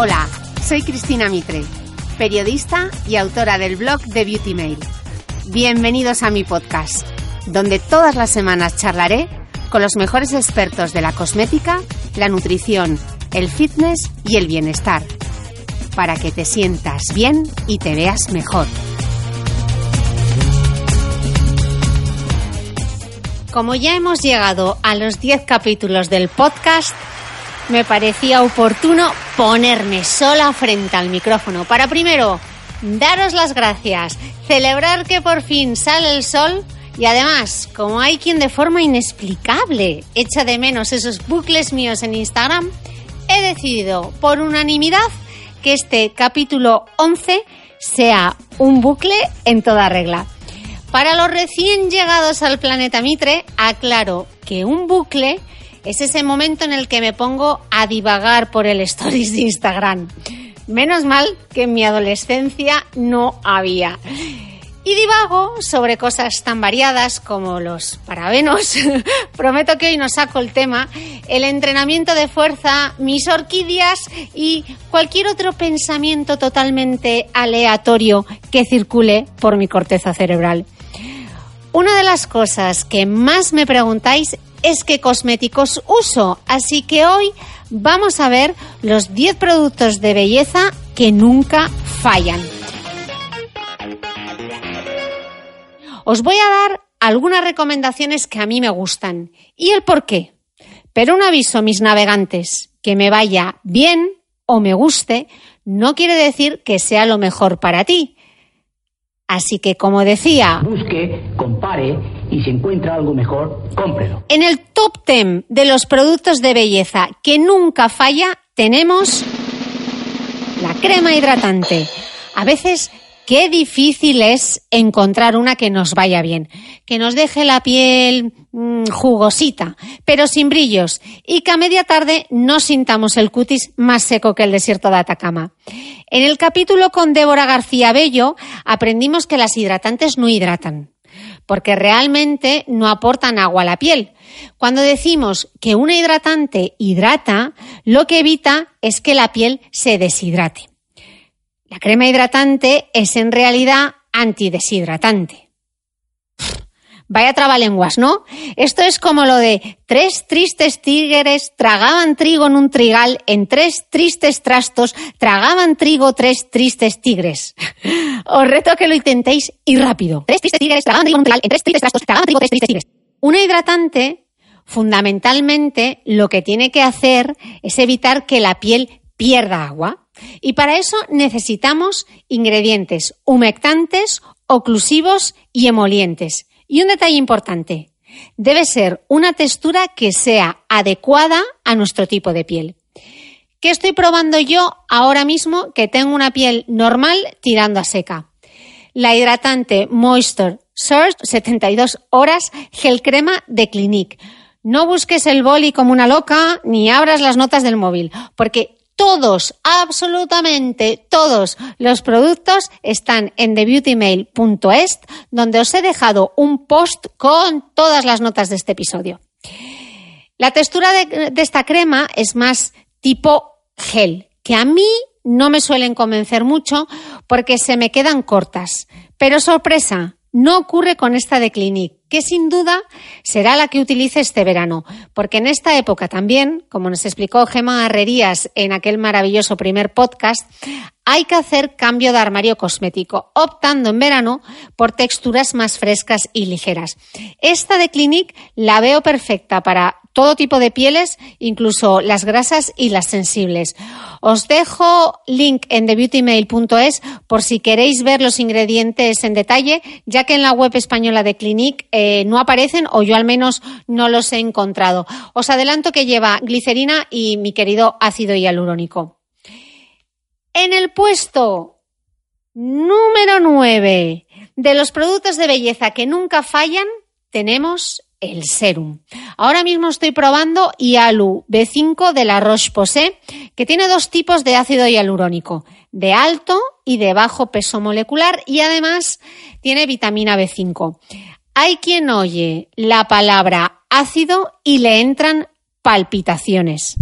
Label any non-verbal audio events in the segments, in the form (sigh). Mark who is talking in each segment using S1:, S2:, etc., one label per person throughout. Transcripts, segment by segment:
S1: Hola, soy Cristina Mitre, periodista y autora del blog de Beauty Mail. Bienvenidos a mi podcast, donde todas las semanas charlaré con los mejores expertos de la cosmética, la nutrición, el fitness y el bienestar, para que te sientas bien y te veas mejor. Como ya hemos llegado a los 10 capítulos del podcast, me parecía oportuno ponerme sola frente al micrófono para primero daros las gracias, celebrar que por fin sale el sol y además, como hay quien de forma inexplicable echa de menos esos bucles míos en Instagram, he decidido por unanimidad que este capítulo 11 sea un bucle en toda regla. Para los recién llegados al planeta Mitre, aclaro que un bucle es ese momento en el que me pongo a divagar por el stories de Instagram. Menos mal que en mi adolescencia no había. Y divago sobre cosas tan variadas como los parabenos. (laughs) Prometo que hoy no saco el tema. El entrenamiento de fuerza, mis orquídeas y cualquier otro pensamiento totalmente aleatorio que circule por mi corteza cerebral. Una de las cosas que más me preguntáis es qué cosméticos uso, así que hoy vamos a ver los 10 productos de belleza que nunca fallan. Os voy a dar algunas recomendaciones que a mí me gustan y el por qué. Pero un aviso, mis navegantes, que me vaya bien o me guste no quiere decir que sea lo mejor para ti. Así que, como decía,
S2: busque, compare y si encuentra algo mejor, cómprelo.
S1: En el top 10 de los productos de belleza que nunca falla, tenemos la crema hidratante. A veces, qué difícil es encontrar una que nos vaya bien, que nos deje la piel mmm, jugosita, pero sin brillos, y que a media tarde no sintamos el cutis más seco que el desierto de Atacama. En el capítulo con Débora García Bello aprendimos que las hidratantes no hidratan porque realmente no aportan agua a la piel. Cuando decimos que una hidratante hidrata, lo que evita es que la piel se deshidrate. La crema hidratante es en realidad antideshidratante. Vaya trabalenguas, ¿no? Esto es como lo de tres tristes tigres tragaban trigo en un trigal, en tres tristes trastos tragaban trigo tres tristes tigres. (laughs) Os reto a que lo intentéis y rápido. Tres tristes tigres tragaban trigo en un trigal, en tres tristes trastos tragaban trigo tres tristes tigres. Una hidratante, fundamentalmente, lo que tiene que hacer es evitar que la piel pierda agua. Y para eso necesitamos ingredientes humectantes, oclusivos y emolientes. Y un detalle importante, Debe ser una textura que sea adecuada a nuestro tipo de piel. ¿Qué estoy probando yo ahora mismo que tengo una piel normal tirando a seca? La hidratante Moisture Surge 72 horas gel crema de Clinique. No busques el boli como una loca ni abras las notas del móvil, porque todos, absolutamente todos los productos están en thebeautymail.es, donde os he dejado un post con todas las notas de este episodio. La textura de, de esta crema es más tipo gel, que a mí no me suelen convencer mucho porque se me quedan cortas. Pero sorpresa, no ocurre con esta de Clinique, que sin duda será la que utilice este verano, porque en esta época también, como nos explicó Gema Herrerías en aquel maravilloso primer podcast, hay que hacer cambio de armario cosmético, optando en verano por texturas más frescas y ligeras. Esta de Clinique la veo perfecta para todo tipo de pieles, incluso las grasas y las sensibles. Os dejo link en thebeautymail.es por si queréis ver los ingredientes en detalle, ya que en la web española de Clinique eh, no aparecen o yo al menos no los he encontrado. Os adelanto que lleva glicerina y mi querido ácido hialurónico. En el puesto número 9 de los productos de belleza que nunca fallan, tenemos el serum. Ahora mismo estoy probando Ialu B5 de la Roche-Posay, que tiene dos tipos de ácido hialurónico, de alto y de bajo peso molecular y además tiene vitamina B5. Hay quien oye la palabra ácido y le entran palpitaciones.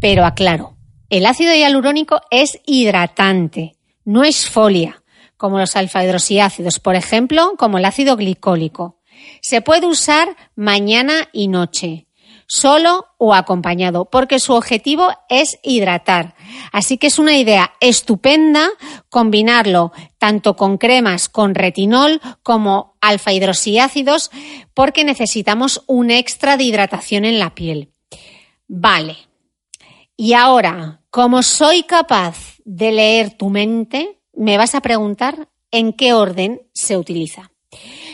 S1: Pero aclaro, el ácido hialurónico es hidratante, no es folia como los alfa-hidroxiácidos, por ejemplo, como el ácido glicólico. Se puede usar mañana y noche, solo o acompañado, porque su objetivo es hidratar. Así que es una idea estupenda combinarlo tanto con cremas con retinol como alfa-hidroxiácidos, porque necesitamos un extra de hidratación en la piel. Vale. Y ahora, como soy capaz de leer tu mente, me vas a preguntar en qué orden se utiliza.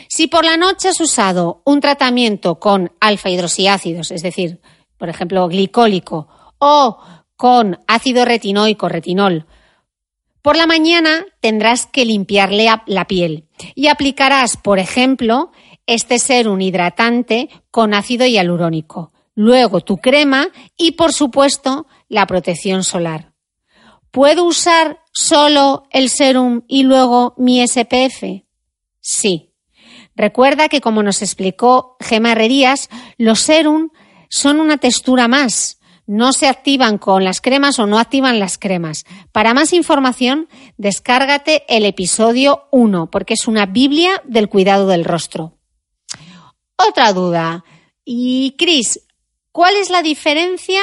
S1: Si por la noche has usado un tratamiento con alfa hidroxiácidos, es decir, por ejemplo, glicólico, o con ácido retinoico, retinol, por la mañana tendrás que limpiarle la piel y aplicarás, por ejemplo, este ser un hidratante con ácido hialurónico, luego tu crema y, por supuesto, la protección solar. ¿Puedo usar solo el serum y luego mi SPF? Sí. Recuerda que como nos explicó Gemma Herrerías, los serum son una textura más. No se activan con las cremas o no activan las cremas. Para más información, descárgate el episodio 1, porque es una Biblia del cuidado del rostro. Otra duda. Y Cris, ¿cuál es la diferencia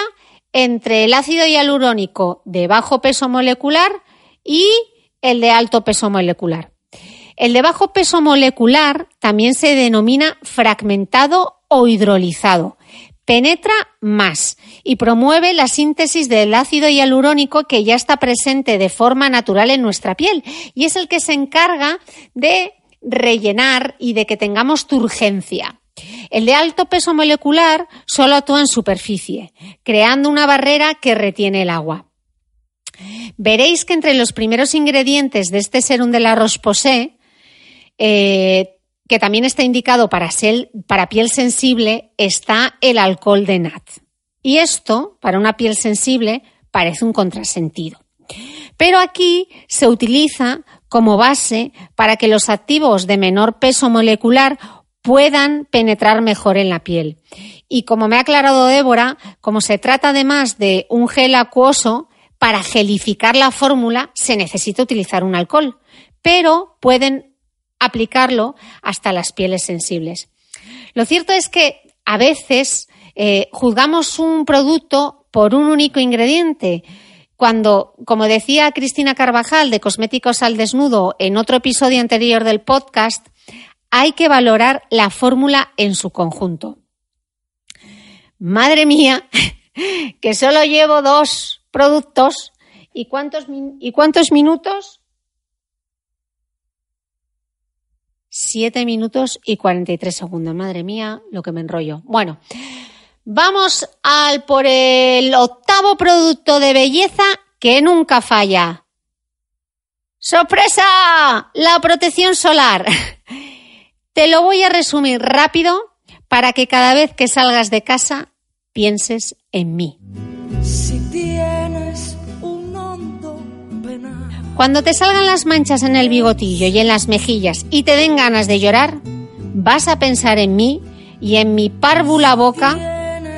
S1: entre el ácido hialurónico de bajo peso molecular y el de alto peso molecular. El de bajo peso molecular también se denomina fragmentado o hidrolizado. Penetra más y promueve la síntesis del ácido hialurónico que ya está presente de forma natural en nuestra piel y es el que se encarga de rellenar y de que tengamos turgencia. El de alto peso molecular solo actúa en superficie, creando una barrera que retiene el agua. Veréis que entre los primeros ingredientes de este serum de la Roche-Posay, eh, que también está indicado para, para piel sensible, está el alcohol de nat. Y esto, para una piel sensible, parece un contrasentido. Pero aquí se utiliza como base para que los activos de menor peso molecular puedan penetrar mejor en la piel. Y como me ha aclarado Débora, como se trata además de un gel acuoso, para gelificar la fórmula se necesita utilizar un alcohol, pero pueden aplicarlo hasta las pieles sensibles. Lo cierto es que a veces eh, juzgamos un producto por un único ingrediente, cuando, como decía Cristina Carvajal de Cosméticos al Desnudo en otro episodio anterior del podcast, hay que valorar la fórmula en su conjunto. Madre mía, (laughs) que solo llevo dos productos y cuántos, y cuántos minutos. 7 minutos y 43 segundos. Madre mía, lo que me enrollo. Bueno, vamos al por el octavo producto de belleza que nunca falla. ¡Sorpresa! La protección solar. (laughs) Te lo voy a resumir rápido para que cada vez que salgas de casa pienses en mí. Cuando te salgan las manchas en el bigotillo y en las mejillas y te den ganas de llorar, vas a pensar en mí y en mi párvula boca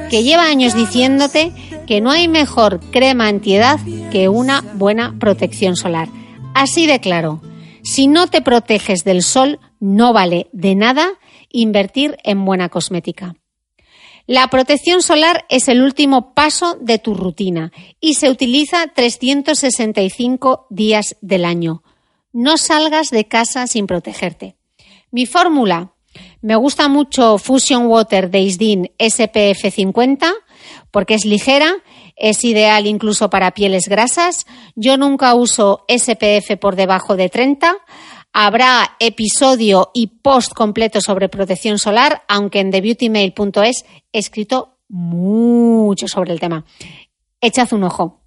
S1: que lleva años diciéndote que no hay mejor crema antiedad que una buena protección solar. Así de claro, si no te proteges del sol, no vale de nada invertir en buena cosmética. La protección solar es el último paso de tu rutina y se utiliza 365 días del año. No salgas de casa sin protegerte. Mi fórmula. Me gusta mucho Fusion Water de Isdin SPF 50 porque es ligera, es ideal incluso para pieles grasas. Yo nunca uso SPF por debajo de 30 Habrá episodio y post completo sobre protección solar, aunque en thebeautymail.es he escrito mucho sobre el tema. Echad un ojo.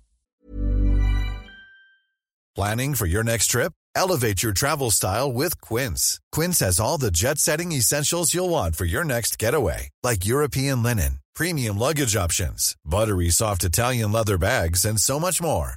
S3: Planning for your next trip? Elevate your travel style with Quince. Quince has all the jet-setting essentials you'll want for your next getaway, like European linen, premium luggage options, buttery soft Italian leather bags, and so much more.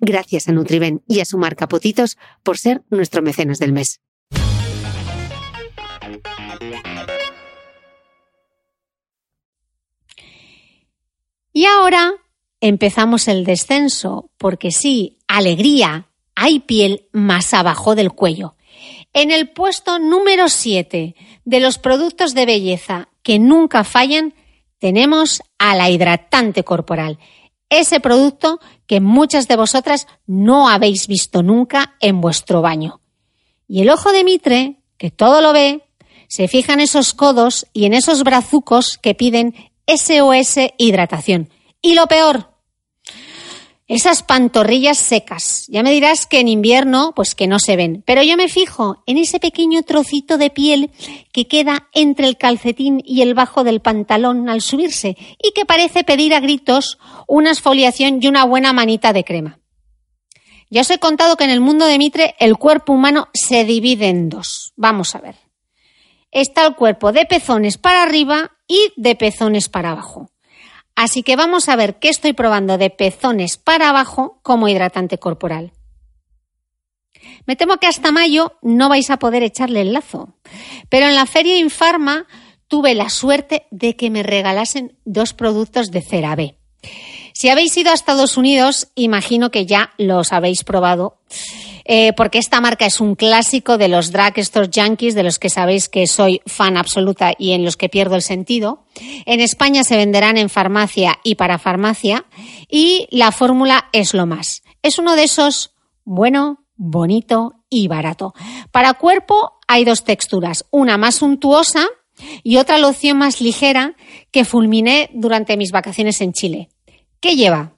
S4: Gracias a Nutriben y a su marca Potitos por ser nuestro mecenas del mes.
S1: Y ahora empezamos el descenso, porque sí, alegría, hay piel más abajo del cuello. En el puesto número 7 de los productos de belleza que nunca fallan, tenemos a la hidratante corporal ese producto que muchas de vosotras no habéis visto nunca en vuestro baño. Y el ojo de Mitre, que todo lo ve, se fija en esos codos y en esos brazucos que piden SOS hidratación. Y lo peor, esas pantorrillas secas. Ya me dirás que en invierno, pues que no se ven. Pero yo me fijo en ese pequeño trocito de piel que queda entre el calcetín y el bajo del pantalón al subirse y que parece pedir a gritos una exfoliación y una buena manita de crema. Ya os he contado que en el mundo de Mitre el cuerpo humano se divide en dos. Vamos a ver. Está el cuerpo de pezones para arriba y de pezones para abajo. Así que vamos a ver qué estoy probando de pezones para abajo como hidratante corporal. Me temo que hasta mayo no vais a poder echarle el lazo, pero en la feria Infarma tuve la suerte de que me regalasen dos productos de CeraVe. Si habéis ido a Estados Unidos, imagino que ya los habéis probado. Eh, porque esta marca es un clásico de los drugstore junkies, de los que sabéis que soy fan absoluta y en los que pierdo el sentido. En España se venderán en farmacia y para farmacia y la fórmula es lo más. Es uno de esos bueno, bonito y barato. Para cuerpo hay dos texturas, una más suntuosa y otra loción más ligera que fulminé durante mis vacaciones en Chile. ¿Qué lleva?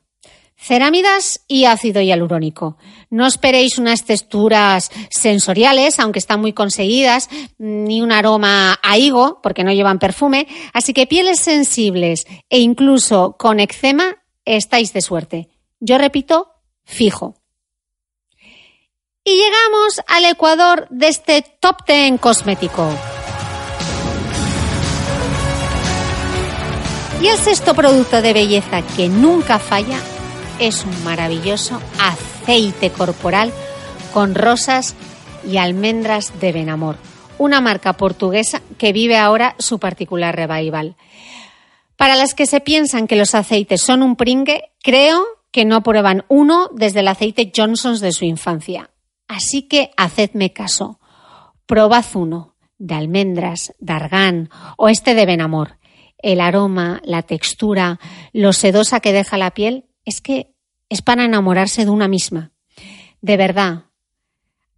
S1: Cerámidas y ácido hialurónico. No esperéis unas texturas sensoriales, aunque están muy conseguidas, ni un aroma a higo, porque no llevan perfume. Así que pieles sensibles e incluso con eczema, estáis de suerte. Yo repito, fijo. Y llegamos al ecuador de este top ten cosmético. Y el sexto producto de belleza que nunca falla es un maravilloso aceite corporal con rosas y almendras de Benamor, una marca portuguesa que vive ahora su particular revival. Para las que se piensan que los aceites son un pringue, creo que no prueban uno desde el aceite Johnson's de su infancia. Así que hacedme caso. Probad uno de almendras, de argán o este de Benamor. El aroma, la textura, lo sedosa que deja la piel es que es para enamorarse de una misma. De verdad,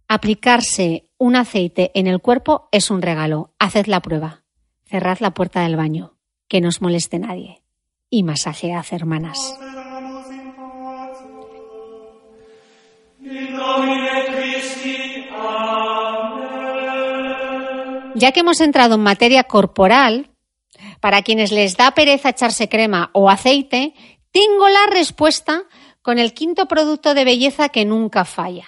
S1: aplicarse un aceite en el cuerpo es un regalo. Haced la prueba. Cerrad la puerta del baño, que no os moleste nadie. Y masajead, hermanas. Ya que hemos entrado en materia corporal, para quienes les da pereza echarse crema o aceite, tengo la respuesta con el quinto producto de belleza que nunca falla.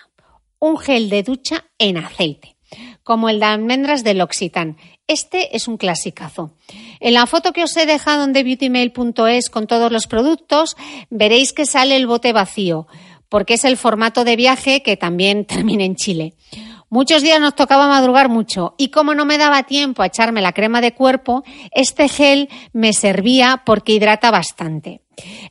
S1: Un gel de ducha en aceite, como el de almendras del L'Occitane. Este es un clasicazo. En la foto que os he dejado en thebeautymail.es con todos los productos, veréis que sale el bote vacío, porque es el formato de viaje que también (laughs) termina en Chile. Muchos días nos tocaba madrugar mucho y como no me daba tiempo a echarme la crema de cuerpo, este gel me servía porque hidrata bastante.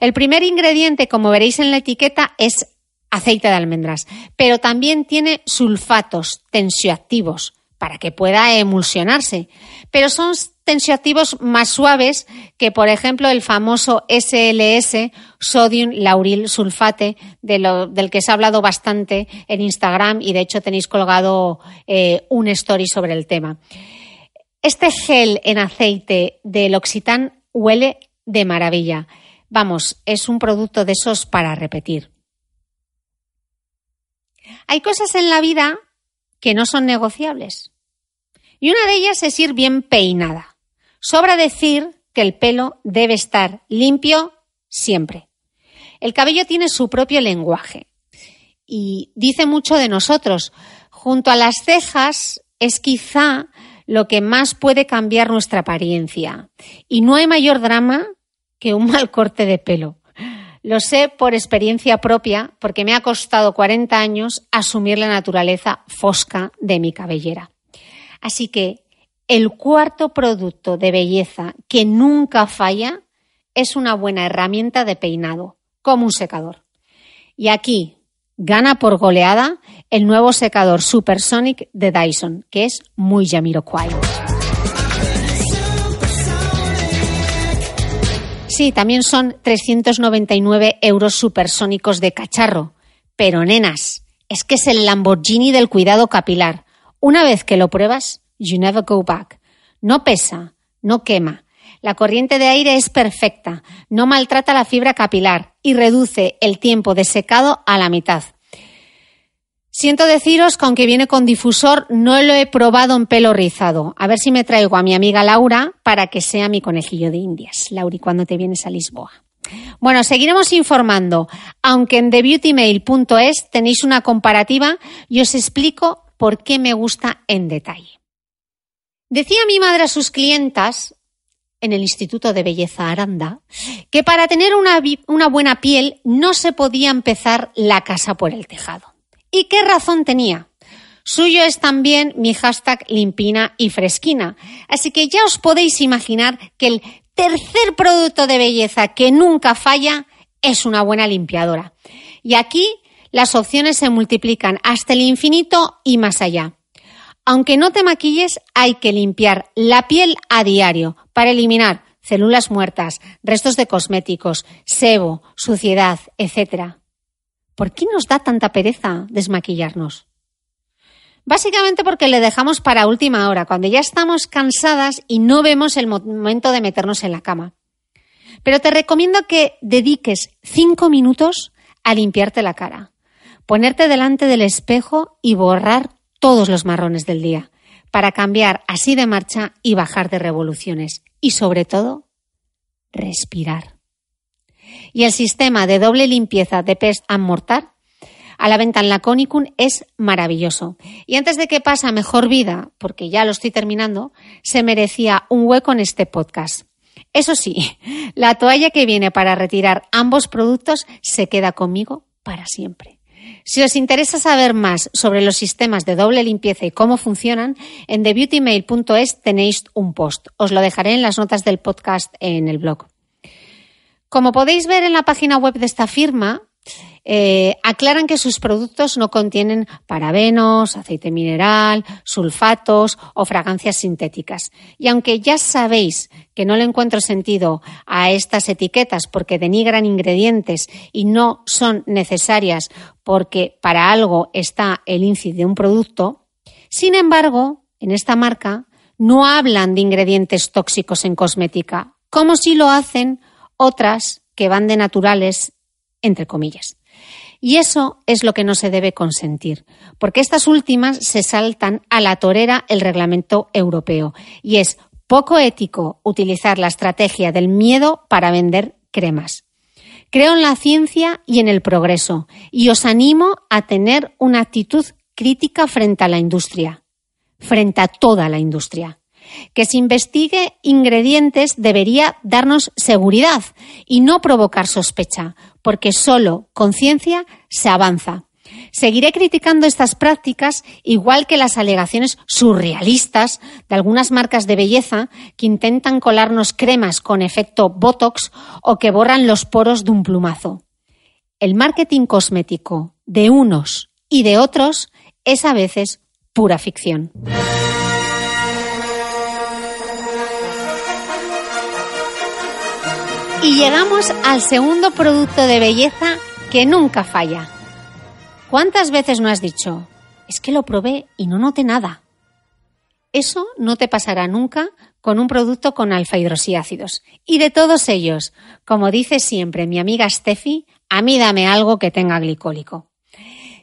S1: El primer ingrediente, como veréis en la etiqueta, es aceite de almendras, pero también tiene sulfatos tensioactivos para que pueda emulsionarse. Pero son tensioactivos más suaves que, por ejemplo, el famoso SLS, sodium lauril sulfate, del que se ha hablado bastante en Instagram y de hecho tenéis colgado eh, un story sobre el tema. Este gel en aceite del Occitán huele de maravilla. Vamos, es un producto de esos para repetir. Hay cosas en la vida que no son negociables. Y una de ellas es ir bien peinada. Sobra decir que el pelo debe estar limpio siempre. El cabello tiene su propio lenguaje y dice mucho de nosotros. Junto a las cejas es quizá lo que más puede cambiar nuestra apariencia. Y no hay mayor drama que un mal corte de pelo. Lo sé por experiencia propia, porque me ha costado 40 años asumir la naturaleza fosca de mi cabellera. Así que el cuarto producto de belleza que nunca falla es una buena herramienta de peinado, como un secador. Y aquí gana por goleada el nuevo secador Supersonic de Dyson, que es muy Jamiroquai. Sí, también son 399 euros supersónicos de cacharro. Pero nenas, es que es el Lamborghini del cuidado capilar. Una vez que lo pruebas, you never go back. No pesa, no quema. La corriente de aire es perfecta, no maltrata la fibra capilar y reduce el tiempo de secado a la mitad. Siento deciros que aunque viene con difusor, no lo he probado en pelo rizado. A ver si me traigo a mi amiga Laura para que sea mi conejillo de indias. Lauri, cuando te vienes a Lisboa. Bueno, seguiremos informando. Aunque en thebeautymail.es tenéis una comparativa y os explico por qué me gusta en detalle. Decía mi madre a sus clientas en el Instituto de Belleza Aranda que para tener una, una buena piel no se podía empezar la casa por el tejado. ¿Y qué razón tenía? Suyo es también mi hashtag limpina y fresquina. Así que ya os podéis imaginar que el tercer producto de belleza que nunca falla es una buena limpiadora. Y aquí las opciones se multiplican hasta el infinito y más allá. Aunque no te maquilles, hay que limpiar la piel a diario para eliminar células muertas, restos de cosméticos, sebo, suciedad, etc. ¿Por qué nos da tanta pereza desmaquillarnos? Básicamente porque le dejamos para última hora, cuando ya estamos cansadas y no vemos el momento de meternos en la cama. Pero te recomiendo que dediques cinco minutos a limpiarte la cara, ponerte delante del espejo y borrar todos los marrones del día, para cambiar así de marcha y bajar de revoluciones. Y sobre todo, respirar. Y el sistema de doble limpieza de Pest and Mortar a la venta en la Conicum es maravilloso. Y antes de que pase mejor vida, porque ya lo estoy terminando, se merecía un hueco en este podcast. Eso sí, la toalla que viene para retirar ambos productos se queda conmigo para siempre. Si os interesa saber más sobre los sistemas de doble limpieza y cómo funcionan, en thebeautymail.es tenéis un post. Os lo dejaré en las notas del podcast en el blog. Como podéis ver en la página web de esta firma, eh, aclaran que sus productos no contienen parabenos, aceite mineral, sulfatos o fragancias sintéticas. Y aunque ya sabéis que no le encuentro sentido a estas etiquetas porque denigran ingredientes y no son necesarias porque para algo está el índice de un producto, sin embargo, en esta marca no hablan de ingredientes tóxicos en cosmética, como si lo hacen otras que van de naturales, entre comillas. Y eso es lo que no se debe consentir, porque estas últimas se saltan a la torera el reglamento europeo y es poco ético utilizar la estrategia del miedo para vender cremas. Creo en la ciencia y en el progreso y os animo a tener una actitud crítica frente a la industria, frente a toda la industria. Que se investigue ingredientes debería darnos seguridad y no provocar sospecha, porque solo con ciencia se avanza. Seguiré criticando estas prácticas, igual que las alegaciones surrealistas de algunas marcas de belleza que intentan colarnos cremas con efecto Botox o que borran los poros de un plumazo. El marketing cosmético de unos y de otros es a veces pura ficción. Y llegamos al segundo producto de belleza que nunca falla. ¿Cuántas veces no has dicho, es que lo probé y no noté nada? Eso no te pasará nunca con un producto con alfa hidroxiácidos. Y de todos ellos, como dice siempre mi amiga Steffi, a mí dame algo que tenga glicólico.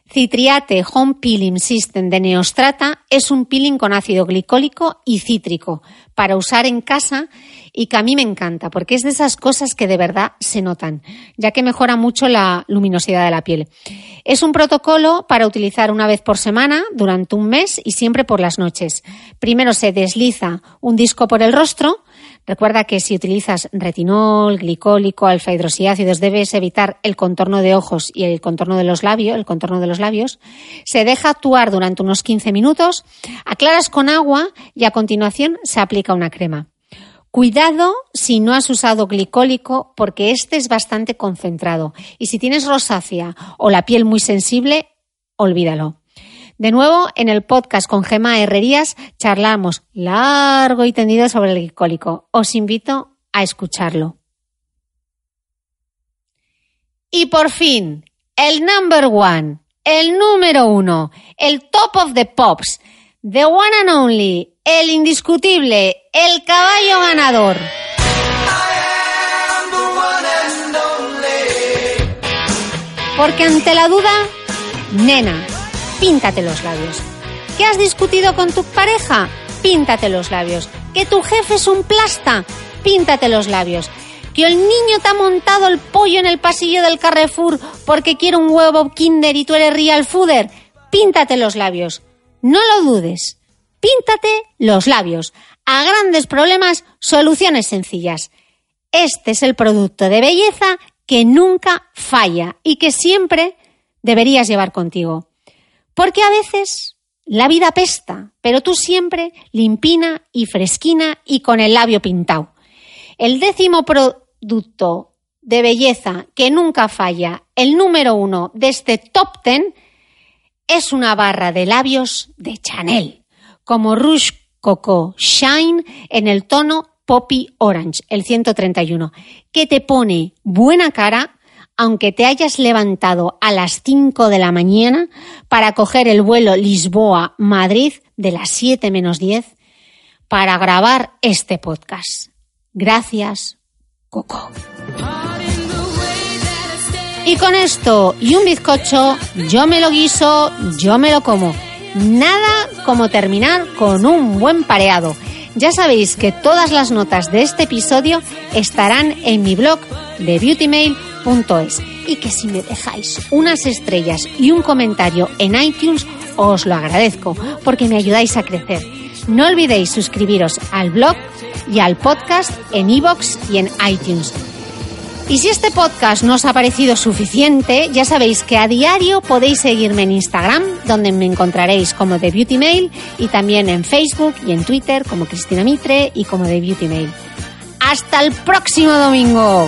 S1: Citriate Home Peeling System de Neostrata es un peeling con ácido glicólico y cítrico para usar en casa y que a mí me encanta porque es de esas cosas que de verdad se notan, ya que mejora mucho la luminosidad de la piel. Es un protocolo para utilizar una vez por semana durante un mes y siempre por las noches. Primero se desliza un disco por el rostro, Recuerda que si utilizas retinol, glicólico, alfa hidroxiácidos, debes evitar el contorno de ojos y el contorno de los labios, el contorno de los labios. Se deja actuar durante unos 15 minutos, aclaras con agua y a continuación se aplica una crema. Cuidado si no has usado glicólico porque este es bastante concentrado y si tienes rosácea o la piel muy sensible, olvídalo. De nuevo, en el podcast con Gema Herrerías charlamos largo y tendido sobre el glicólico. Os invito a escucharlo. Y por fin, el number one, el número uno, el top of the pops, the one and only, el indiscutible, el caballo ganador. Porque ante la duda, nena, píntate los labios. ¿Que has discutido con tu pareja? Píntate los labios. ¿Que tu jefe es un plasta? Píntate los labios. ¿Que el niño te ha montado el pollo en el pasillo del Carrefour porque quiere un huevo Kinder y tú eres real fooder? Píntate los labios. No lo dudes. Píntate los labios. A grandes problemas, soluciones sencillas. Este es el producto de belleza que nunca falla y que siempre deberías llevar contigo. Porque a veces la vida pesta, pero tú siempre limpina y fresquina y con el labio pintado. El décimo producto de belleza que nunca falla, el número uno de este top ten, es una barra de labios de Chanel, como Rouge Coco Shine en el tono Poppy Orange, el 131, que te pone buena cara aunque te hayas levantado a las 5 de la mañana para coger el vuelo Lisboa-Madrid de las 7 menos 10 para grabar este podcast. Gracias, Coco. Y con esto y un bizcocho, yo me lo guiso, yo me lo como. Nada como terminar con un buen pareado. Ya sabéis que todas las notas de este episodio estarán en mi blog de y que si me dejáis unas estrellas y un comentario en iTunes os lo agradezco porque me ayudáis a crecer. No olvidéis suscribiros al blog y al podcast en iVoox y en iTunes. Y si este podcast no os ha parecido suficiente, ya sabéis que a diario podéis seguirme en Instagram, donde me encontraréis como The Beauty Mail, y también en Facebook y en Twitter como Cristina Mitre y como The Beauty Mail. ¡Hasta el próximo domingo!